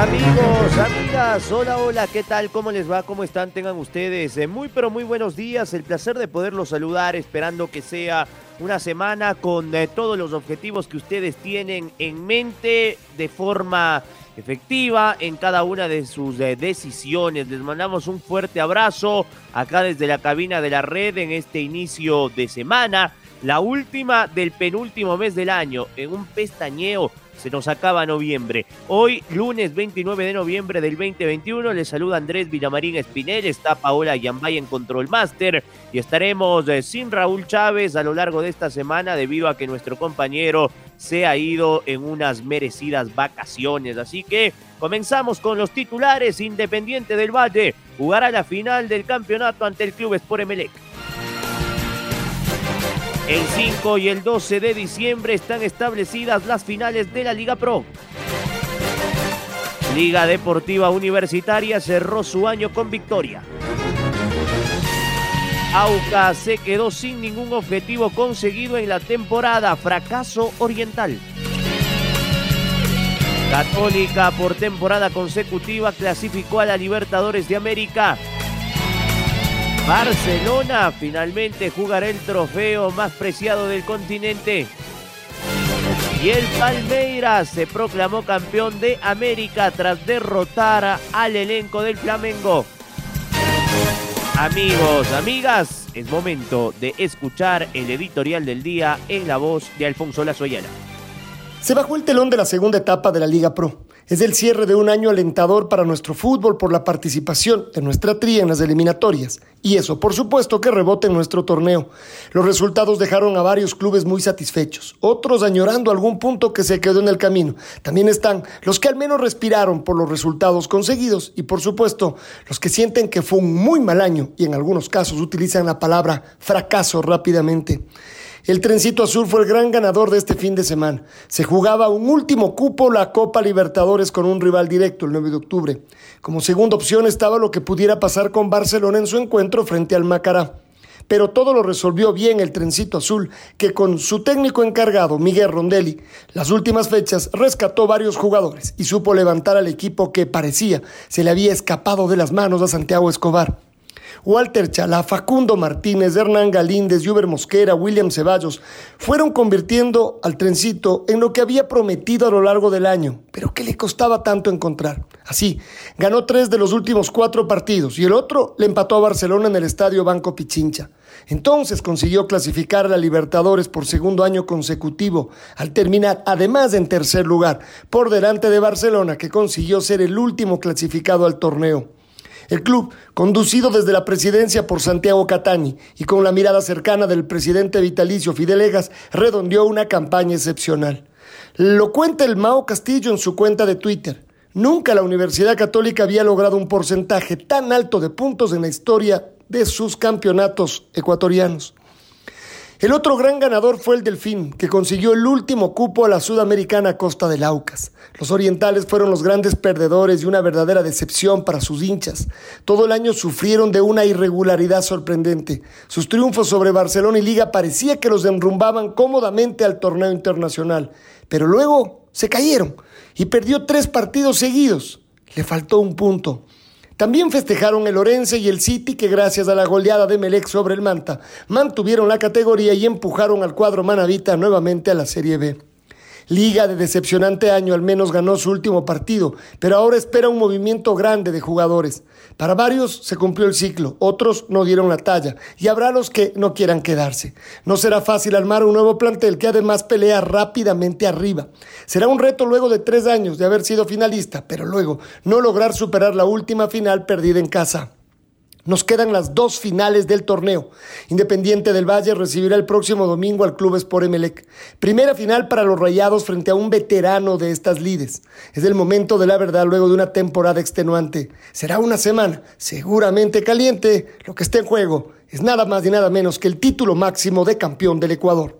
Amigos, amigas, hola, hola, ¿qué tal? ¿Cómo les va? ¿Cómo están? Tengan ustedes eh, muy, pero muy buenos días. El placer de poderlos saludar, esperando que sea una semana con eh, todos los objetivos que ustedes tienen en mente de forma efectiva en cada una de sus eh, decisiones. Les mandamos un fuerte abrazo acá desde la cabina de la red en este inicio de semana. La última del penúltimo mes del año, en un pestañeo se nos acaba noviembre. Hoy, lunes 29 de noviembre del 2021, les saluda Andrés Villamarín Espinel, está Paola Yambay en Control Master y estaremos eh, sin Raúl Chávez a lo largo de esta semana debido a que nuestro compañero se ha ido en unas merecidas vacaciones. Así que comenzamos con los titulares. Independiente del Valle jugará la final del campeonato ante el Club Sport Emelec. El 5 y el 12 de diciembre están establecidas las finales de la Liga Pro. Liga Deportiva Universitaria cerró su año con victoria. Auca se quedó sin ningún objetivo conseguido en la temporada. Fracaso oriental. Católica por temporada consecutiva clasificó a la Libertadores de América. Barcelona finalmente jugará el trofeo más preciado del continente. Y el Palmeiras se proclamó campeón de América tras derrotar al elenco del Flamengo. Amigos, amigas, es momento de escuchar el editorial del día en la voz de Alfonso Lazoyana. Se bajó el telón de la segunda etapa de la Liga Pro. Es el cierre de un año alentador para nuestro fútbol por la participación de nuestra tría en las eliminatorias. Y eso, por supuesto, que rebote en nuestro torneo. Los resultados dejaron a varios clubes muy satisfechos, otros añorando algún punto que se quedó en el camino. También están los que al menos respiraron por los resultados conseguidos y, por supuesto, los que sienten que fue un muy mal año y en algunos casos utilizan la palabra fracaso rápidamente. El trencito azul fue el gran ganador de este fin de semana. Se jugaba un último cupo la Copa Libertadores con un rival directo el 9 de octubre. Como segunda opción estaba lo que pudiera pasar con Barcelona en su encuentro frente al Macará. Pero todo lo resolvió bien el trencito azul, que con su técnico encargado, Miguel Rondelli, las últimas fechas rescató varios jugadores y supo levantar al equipo que parecía se le había escapado de las manos a Santiago Escobar. Walter Chalá, Facundo Martínez, Hernán Galíndez, Yuber Mosquera, William Ceballos, fueron convirtiendo al trencito en lo que había prometido a lo largo del año, pero que le costaba tanto encontrar. Así, ganó tres de los últimos cuatro partidos y el otro le empató a Barcelona en el estadio Banco Pichincha. Entonces consiguió clasificar a la Libertadores por segundo año consecutivo, al terminar además en tercer lugar, por delante de Barcelona, que consiguió ser el último clasificado al torneo. El club, conducido desde la presidencia por Santiago Catani y con la mirada cercana del presidente vitalicio Fidelegas, redondeó una campaña excepcional. Lo cuenta el Mao Castillo en su cuenta de Twitter. Nunca la Universidad Católica había logrado un porcentaje tan alto de puntos en la historia de sus campeonatos ecuatorianos. El otro gran ganador fue el Delfín, que consiguió el último cupo a la sudamericana Costa del Aucas. Los orientales fueron los grandes perdedores y una verdadera decepción para sus hinchas. Todo el año sufrieron de una irregularidad sorprendente. Sus triunfos sobre Barcelona y Liga parecía que los enrumbaban cómodamente al torneo internacional, pero luego se cayeron y perdió tres partidos seguidos. Le faltó un punto. También festejaron el Orense y el City que gracias a la goleada de Melec sobre el Manta mantuvieron la categoría y empujaron al cuadro manavita nuevamente a la Serie B. Liga de decepcionante año al menos ganó su último partido, pero ahora espera un movimiento grande de jugadores. Para varios se cumplió el ciclo, otros no dieron la talla y habrá los que no quieran quedarse. No será fácil armar un nuevo plantel que además pelea rápidamente arriba. Será un reto luego de tres años de haber sido finalista, pero luego no lograr superar la última final perdida en casa. Nos quedan las dos finales del torneo. Independiente del Valle recibirá el próximo domingo al Club Sport Emelec. Primera final para los Rayados frente a un veterano de estas lides. Es el momento de la verdad luego de una temporada extenuante. Será una semana seguramente caliente. Lo que está en juego es nada más y nada menos que el título máximo de campeón del Ecuador.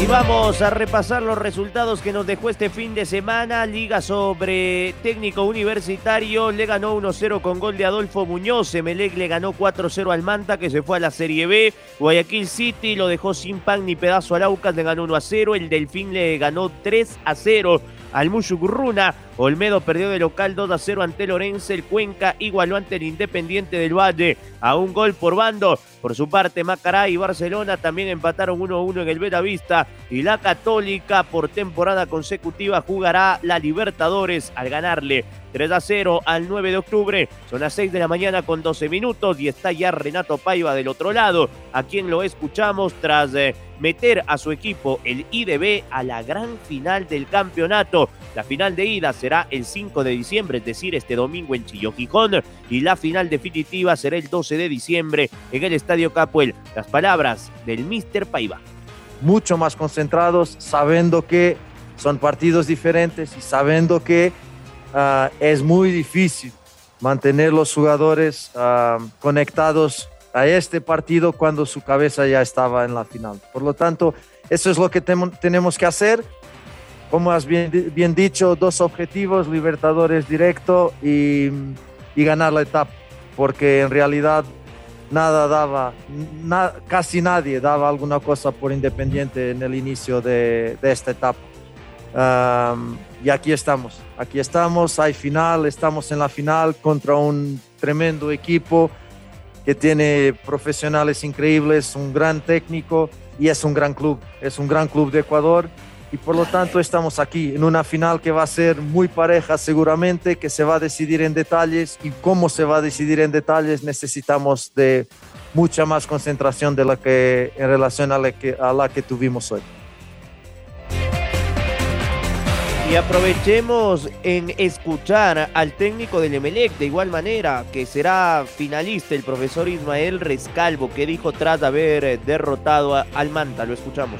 Y vamos a repasar los resultados que nos dejó este fin de semana. Liga sobre técnico universitario. Le ganó 1-0 con gol de Adolfo Muñoz. Emelec le ganó 4-0 al Manta que se fue a la Serie B. Guayaquil City lo dejó sin pan ni pedazo al Aucas. Le ganó 1-0. El Delfín le ganó 3-0 al Mushugurruna. Olmedo perdió de local 2 a 0 ante Lorenzo. El Cuenca igualó ante el Independiente del Valle a un gol por bando. Por su parte, Macará y Barcelona también empataron 1-1 en el Vista Y la Católica por temporada consecutiva jugará la Libertadores al ganarle 3 a 0 al 9 de octubre. Son las 6 de la mañana con 12 minutos y está ya Renato Paiva del otro lado, a quien lo escuchamos tras eh, meter a su equipo, el IDB, a la gran final del campeonato. La final de ida será el 5 de diciembre, es decir, este domingo en Chillo Gijón, y la final definitiva será el 12 de diciembre en el Estadio Capuel. Las palabras del Mister Paiva. Mucho más concentrados, sabiendo que son partidos diferentes y sabiendo que uh, es muy difícil mantener los jugadores uh, conectados a este partido cuando su cabeza ya estaba en la final. Por lo tanto, eso es lo que tenemos que hacer. Como has bien, bien, dicho, dos objetivos, Libertadores directo y, y ganar la etapa, porque en realidad nada daba, na, casi nadie daba alguna cosa por Independiente en el inicio de, de esta etapa. Um, y aquí estamos, aquí estamos, hay final, estamos en la final contra un tremendo equipo que tiene profesionales increíbles, un gran técnico y es un gran club, es un gran club de Ecuador y por lo tanto estamos aquí en una final que va a ser muy pareja seguramente, que se va a decidir en detalles y cómo se va a decidir en detalles necesitamos de mucha más concentración de la que en relación a la que, a la que tuvimos hoy. Y aprovechemos en escuchar al técnico del Emelec de igual manera, que será finalista el profesor Ismael Rescalvo, que dijo tras haber derrotado al Manta. Lo escuchamos.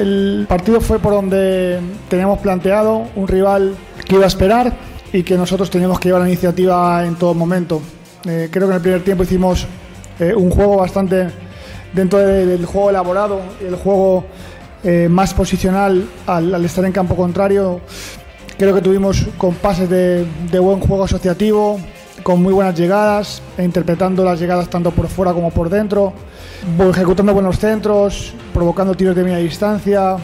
El partido fue por donde teníamos planteado un rival que iba a esperar y que nosotros teníamos que llevar la iniciativa en todo momento. Eh, creo que en el primer tiempo hicimos eh, un juego bastante dentro de, del juego elaborado, el juego eh, más posicional al, estar en campo contrario. Creo que tuvimos compases de, de buen juego asociativo, con muy buenas llegadas, e interpretando las llegadas tanto por fuera como por dentro, ejecutando buenos centros, provocando tiros de media distancia,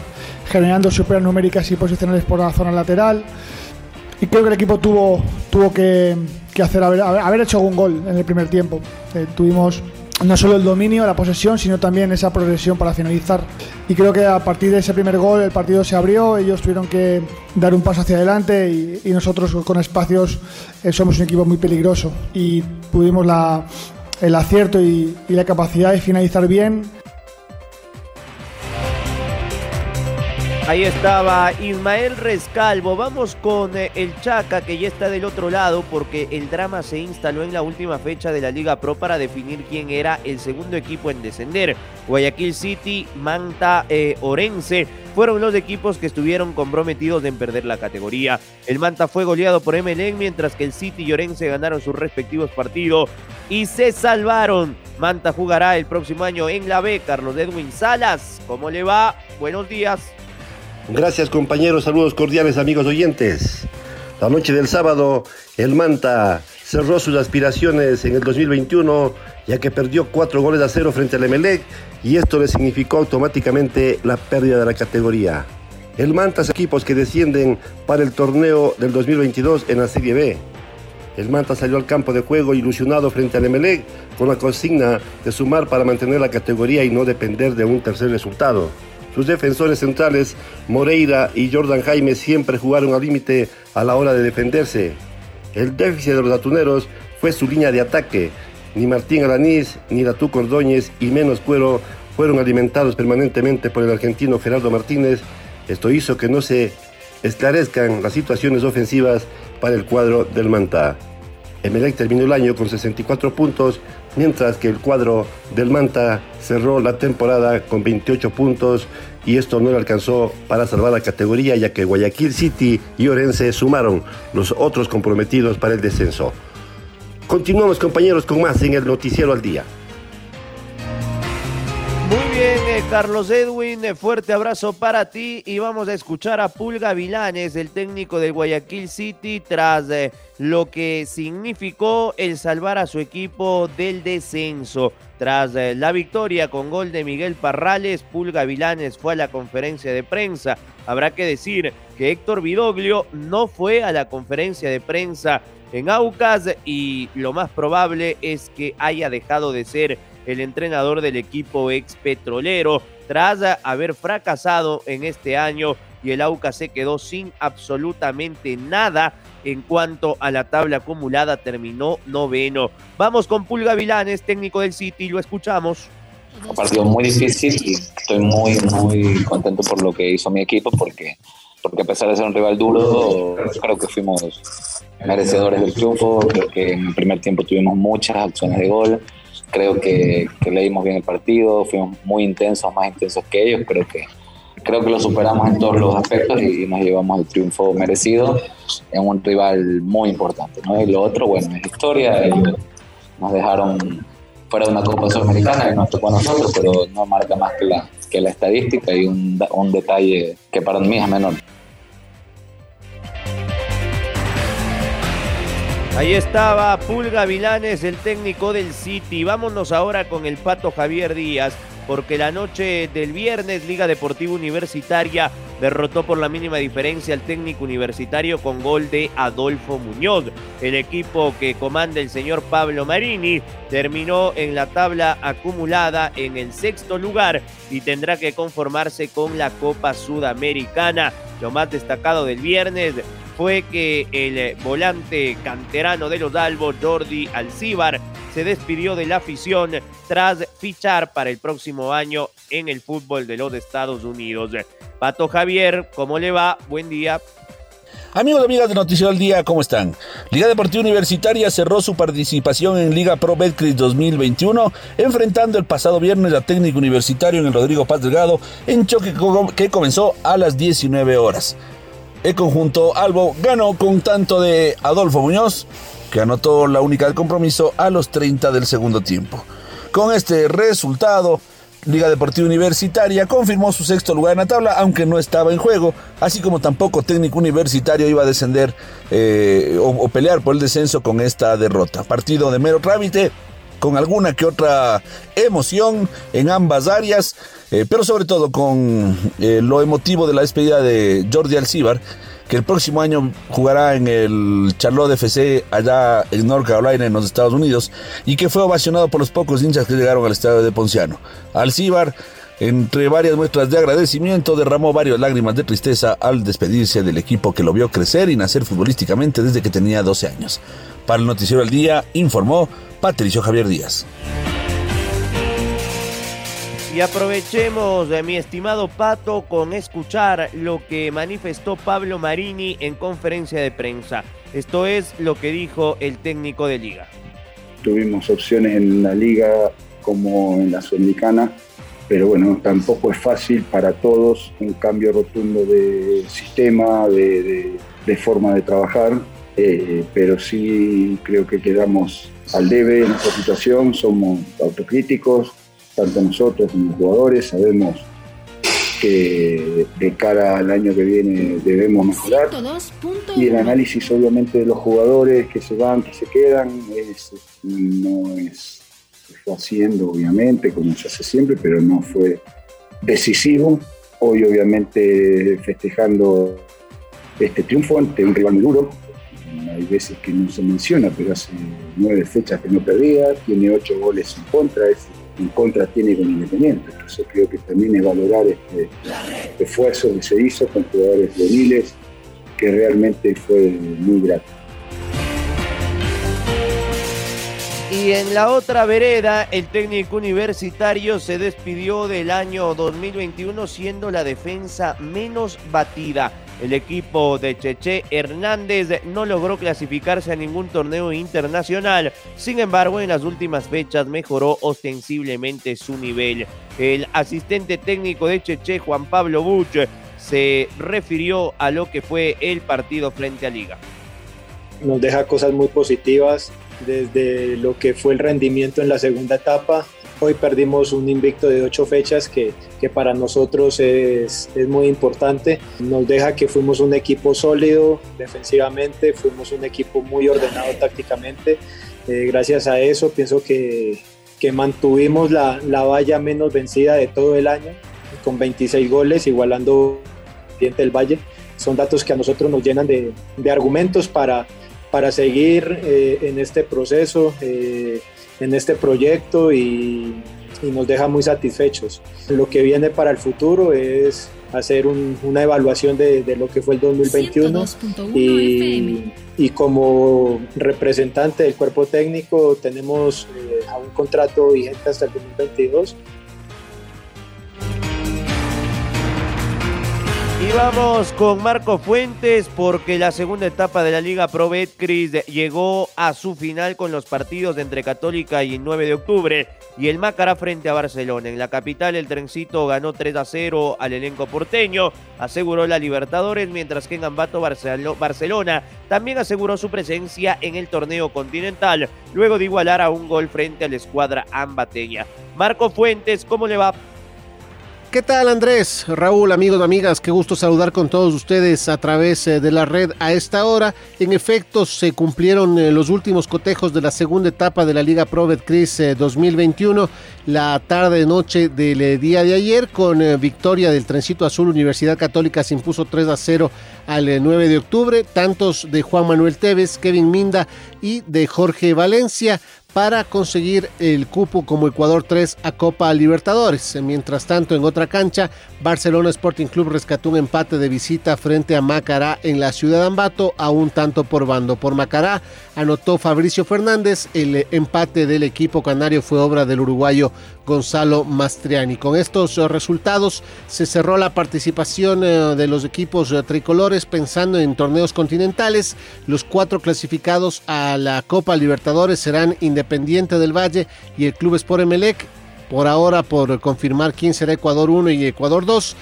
generando superas numéricas y posicionales por la zona lateral. Y creo que el equipo tuvo, tuvo que, que hacer haber, haber, hecho algún gol en el primer tiempo. Eh, tuvimos no solo el dominio, la posesión, sino también esa progresión para finalizar. Y creo que a partir de ese primer gol el partido se abrió, ellos tuvieron que dar un paso hacia adelante y, nosotros con espacios eh, somos un equipo muy peligroso y tuvimos el acierto y la capacidad de finalizar bien Ahí estaba Ismael Rescalvo. Vamos con eh, el Chaca que ya está del otro lado porque el drama se instaló en la última fecha de la Liga Pro para definir quién era el segundo equipo en descender. Guayaquil City, Manta, eh, Orense fueron los equipos que estuvieron comprometidos en perder la categoría. El Manta fue goleado por MLN mientras que el City y Orense ganaron sus respectivos partidos y se salvaron. Manta jugará el próximo año en la B. Carlos Edwin Salas, ¿cómo le va? Buenos días. Gracias compañeros, saludos cordiales amigos oyentes. La noche del sábado, el Manta cerró sus aspiraciones en el 2021 ya que perdió cuatro goles a cero frente al Emelec y esto le significó automáticamente la pérdida de la categoría. El Manta es equipos que descienden para el torneo del 2022 en la Serie B. El Manta salió al campo de juego ilusionado frente al Emelec con la consigna de sumar para mantener la categoría y no depender de un tercer resultado. Sus defensores centrales, Moreira y Jordan Jaime, siempre jugaron al límite a la hora de defenderse. El déficit de los atuneros fue su línea de ataque. Ni Martín Alanís, ni Latú Cordóñez y menos Cuero fueron alimentados permanentemente por el argentino Gerardo Martínez. Esto hizo que no se esclarezcan las situaciones ofensivas para el cuadro del Manta. Emelec terminó el año con 64 puntos, mientras que el cuadro del Manta cerró la temporada con 28 puntos y esto no le alcanzó para salvar la categoría ya que Guayaquil City y Orense sumaron los otros comprometidos para el descenso. Continuamos compañeros con más en el Noticiero al Día. Carlos Edwin, eh, fuerte abrazo para ti y vamos a escuchar a Pulga Vilanes, el técnico de Guayaquil City, tras eh, lo que significó el salvar a su equipo del descenso. Tras la victoria con gol de Miguel Parrales, Pulga Vilanes fue a la conferencia de prensa. Habrá que decir que Héctor Vidoglio no fue a la conferencia de prensa en Aucas y lo más probable es que haya dejado de ser el entrenador del equipo ex petrolero, tras haber fracasado en este año y el Aucas se quedó sin absolutamente nada en cuanto a la tabla acumulada, terminó noveno. Vamos con Pulga Vilanes, técnico del City, lo escuchamos. Un partido muy difícil y estoy muy, muy contento por lo que hizo mi equipo porque, porque a pesar de ser un rival duro, creo que fuimos merecedores del triunfo, creo que en el primer tiempo tuvimos muchas acciones de gol, creo que, leímos bien el partido, fuimos muy intensos, más intensos que ellos, creo que creo que lo superamos en todos los aspectos y nos llevamos el triunfo merecido en un rival muy importante. Y lo otro, bueno, es historia, nos dejaron fuera de una Copa Sudamericana y nos tocó a nosotros, pero no marca más que la, que la estadística y un, un detalle que para mí es menor. Ahí estaba Pulga Vilanes, el técnico del City. Vámonos ahora con el Pato Javier Díaz, porque la noche del viernes Liga Deportiva Universitaria derrotó por la mínima diferencia al técnico universitario con gol de Adolfo Muñoz. El equipo que comanda el señor Pablo Marini terminó en la tabla acumulada en el sexto lugar y tendrá que conformarse con la Copa Sudamericana. Lo más destacado del viernes fue que el volante canterano de los Albos, Jordi Alcíbar, se despidió de la afición tras fichar para el próximo año en el fútbol de los Estados Unidos. Pato Javier, ¿cómo le va? Buen día. Amigos y amigas de Noticiero al Día, ¿cómo están? Liga Deportiva Universitaria cerró su participación en Liga Pro Betcris 2021, enfrentando el pasado viernes a técnico universitario en el Rodrigo Paz Delgado en choque que comenzó a las 19 horas. El conjunto Albo ganó con tanto de Adolfo Muñoz, que anotó la única del compromiso a los 30 del segundo tiempo. Con este resultado, Liga Deportiva Universitaria confirmó su sexto lugar en la tabla, aunque no estaba en juego, así como tampoco técnico universitario iba a descender eh, o, o, pelear por el descenso con esta derrota. Partido de mero trámite, con alguna que otra emoción en ambas áreas. Eh, pero sobre todo con eh, lo emotivo de la despedida de Jordi Alcibar, que el próximo año jugará en el Charlotte FC allá en North Carolina, en los Estados Unidos, y que fue ovacionado por los pocos hinchas que llegaron al estadio de Ponciano. Alcibar, entre varias muestras de agradecimiento, derramó varias lágrimas de tristeza al despedirse del equipo que lo vio crecer y nacer futbolísticamente desde que tenía 12 años. Para el Noticiero al Día, informó Patricio Javier Díaz. Y aprovechemos, de mi estimado Pato, con escuchar lo que manifestó Pablo Marini en conferencia de prensa. Esto es lo que dijo el técnico de liga. Tuvimos opciones en la liga como en la sudamericana, pero bueno, tampoco es fácil para todos un cambio rotundo de sistema, de, de, forma de trabajar, eh, pero sí creo que quedamos al debe en esta situación, somos autocríticos, tanto nosotros como los jugadores, sabemos que de cara al año que viene debemos mejorar. Y el análisis obviamente de los jugadores que se van, que se quedan, no es, se fue haciendo obviamente, como se hace siempre, pero no fue decisivo. Hoy obviamente festejando este triunfo ante un rival muy duro. Hay veces que no se menciona, pero hace nueve fechas que no perdía, tiene ocho goles en contra, es en contra tiene con Independiente. Entonces creo que también es valorar este esfuerzo que se hizo con jugadores juveniles, que realmente fue muy grato. Y en la otra vereda, el técnico universitario se despidió del año 2021 siendo la defensa menos batida. El equipo de Cheche Hernández no logró clasificarse a ningún torneo internacional. Sin embargo, en las últimas fechas mejoró ostensiblemente su nivel. El asistente técnico de Cheche, Juan Pablo Buch, se refirió a lo que fue el partido frente a Liga. Nos deja cosas muy positivas desde lo que fue el rendimiento en la segunda etapa. Hoy perdimos un invicto de ocho fechas que, que para nosotros es, es, muy importante. Nos deja que fuimos un equipo sólido defensivamente, fuimos un equipo muy ordenado tácticamente. Eh, gracias a eso pienso que, que mantuvimos la, la, valla menos vencida de todo el año, con 26 goles, igualando el Valle. Son datos que a nosotros nos llenan de, de argumentos para, para seguir eh, en este proceso, eh, en este proyecto y, y, nos deja muy satisfechos. Lo que viene para el futuro es hacer un, una evaluación de, de, lo que fue el 2021 y, y, como representante del cuerpo técnico tenemos eh, a un contrato vigente hasta el 2022 vamos con Marco Fuentes porque la segunda etapa de la Liga Pro Betcris llegó a su final con los partidos entre Católica y 9 de octubre y el Macará frente a Barcelona. En la capital el trencito ganó 3 a 0 al elenco porteño, aseguró la Libertadores, mientras que en Ambato Barcelona también aseguró su presencia en el torneo continental, luego de igualar a un gol frente a la escuadra ambateña. Marco Fuentes, ¿cómo le va? ¿Qué tal Andrés? Raúl, amigos, amigas, qué gusto saludar con todos ustedes a través de la red a esta hora. En efecto, se cumplieron los últimos cotejos de la segunda etapa de la Liga Pro Betcris 2021, la tarde-noche del día de ayer, con victoria del Trencito Azul Universidad Católica se impuso 3 a 0 al 9 de octubre, tantos de Juan Manuel Tevez, Kevin Minda y de Jorge Valencia para conseguir el cupo como Ecuador 3 a Copa Libertadores. Mientras tanto, en otra cancha, Barcelona Sporting Club rescató un empate de visita frente a Macará en la ciudad de Ambato a un tanto por bando. Por Macará anotó Fabricio Fernández, el empate del equipo canario fue obra del uruguayo Gonzalo Mastriani. Con estos resultados se cerró la participación de los equipos tricolores pensando en torneos continentales. Los cuatro clasificados a la Copa Libertadores serán Independiente del Valle y el Club Sport Emelec. Por ahora, por confirmar quién será Ecuador 1 y Ecuador 2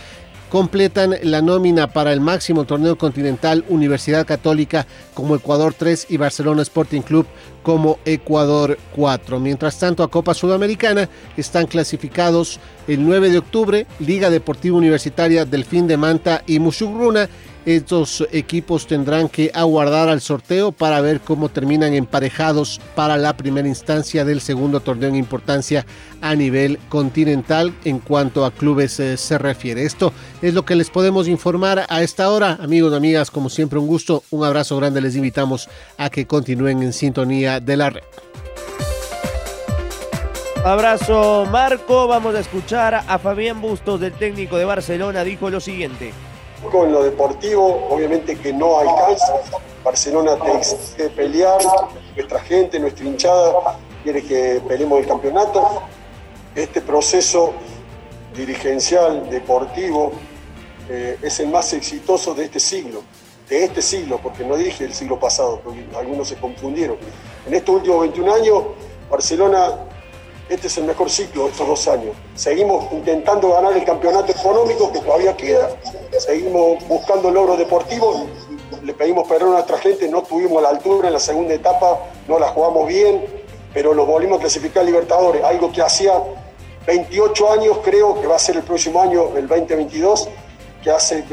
completan la nómina para el máximo torneo continental Universidad Católica como Ecuador 3 y Barcelona Sporting Club como Ecuador 4. Mientras tanto, a Copa Sudamericana están clasificados el 9 de octubre Liga Deportiva Universitaria Delfín de Manta y Musugruna estos equipos tendrán que aguardar al sorteo para ver cómo terminan emparejados para la primera instancia del segundo torneo en importancia a nivel continental en cuanto a clubes eh, se refiere. Esto es lo que les podemos informar a esta hora. Amigos amigas, como siempre un gusto, un abrazo grande, les invitamos a que continúen en sintonía de la red. Abrazo Marco, vamos a escuchar a Fabián Bustos del técnico de Barcelona, dijo lo siguiente. En lo deportivo, obviamente que no alcanza. Barcelona tiene que pelear, nuestra gente, nuestra hinchada quiere que peleemos el campeonato. Este proceso dirigencial, deportivo, eh, es el más exitoso de este siglo, de este siglo, porque no dije el siglo pasado, porque algunos se confundieron. En estos últimos 21 años, Barcelona este es el mejor ciclo de estos dos años. Seguimos intentando ganar el campeonato económico que todavía queda, seguimos buscando logros deportivos, le pedimos perdón a nuestra gente, no tuvimos la altura en la segunda etapa, no la jugamos bien, pero nos volvimos a clasificar a Libertadores, algo que hacía 28 años, creo que va a ser el próximo año, el 2022, que hace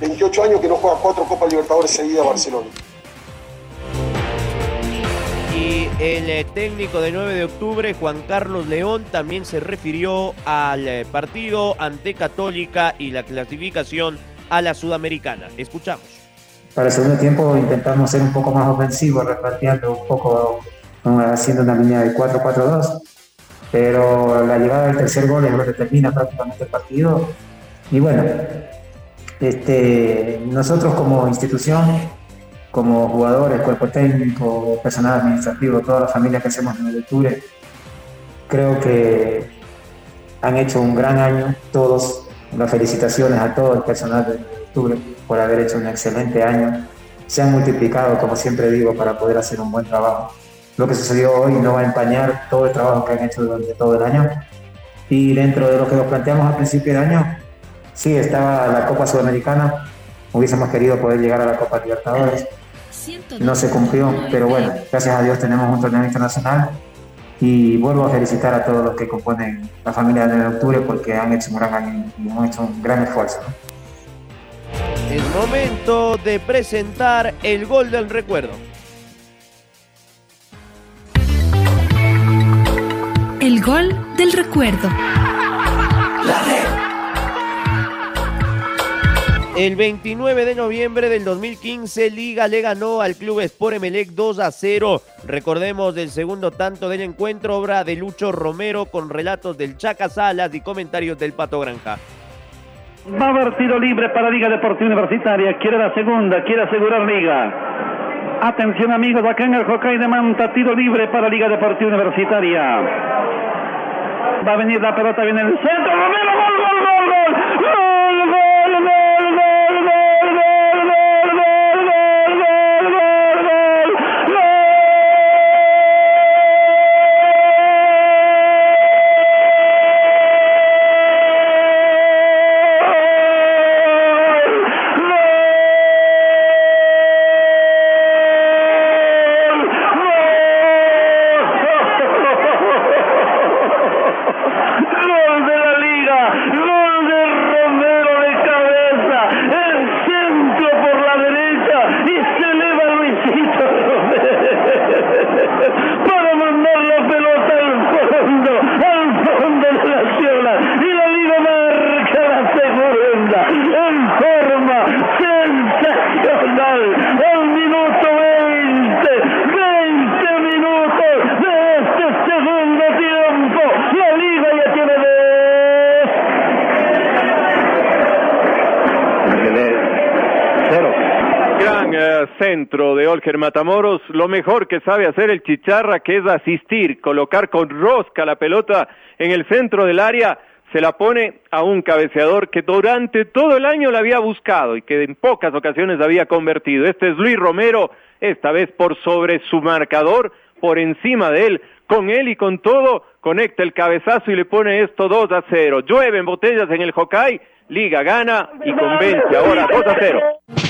28 años que no juega cuatro Copas Libertadores seguidas Barcelona. El técnico de 9 de octubre, Juan Carlos León, también se refirió al partido ante Católica y la clasificación a la Sudamericana. Escuchamos. Para el segundo tiempo intentamos ser un poco más ofensivos, repartiendo un poco, haciendo una línea de 4-4-2. pero la llegada del tercer gol es lo que termina prácticamente el partido. Y bueno, este, nosotros como institución, como jugadores, cuerpo técnico, personal administrativo, toda la familia que hacemos en el octubre, creo que han hecho un gran año todos. Las felicitaciones a todo el personal de octubre por haber hecho un excelente año. Se han multiplicado, como siempre digo, para poder hacer un buen trabajo lo que sucedió hoy no va a empañar todo el trabajo que han hecho durante todo el año. Y dentro de lo que nos planteamos al principio del año, sí, estaba la Copa Sudamericana, hubiésemos querido poder llegar a la Copa Libertadores. No se cumplió, pero bueno, gracias a Dios tenemos un torneo internacional y vuelvo a felicitar a todos los que componen la familia de octubre porque han hecho un gran año y han hecho un gran esfuerzo. Es momento de presentar el gol del recuerdo. El gol del recuerdo. El 29 de noviembre del 2015, Liga le ganó al Club Sport Emelec 2 a 0. Recordemos del segundo tanto del encuentro, obra de Lucho Romero con relatos del Chaca Salas y comentarios del Pato Granja. Va a haber tiro libre para Liga Deportiva Universitaria. Quiere la segunda, quiere asegurar Liga. Atención amigos, acá en el Hockey de Manta, tiro libre para Liga Deportiva Universitaria. Va a venir la pelota, viene el centro. Romero, gol, gol, gol, gol. Gol, gol, centro de Olger Matamoros, lo mejor que sabe hacer el Chicharra, que es asistir, colocar con rosca la pelota en el centro del área, se la pone a un cabeceador que durante todo el año la había buscado y que en pocas ocasiones había convertido. Este es Luis Romero, esta vez por sobre su marcador, por encima de él, con él y con todo, conecta el cabezazo y le pone esto 2 a 0. Llueven botellas en el Hokkaido, Liga gana y convence ahora 2 a 0.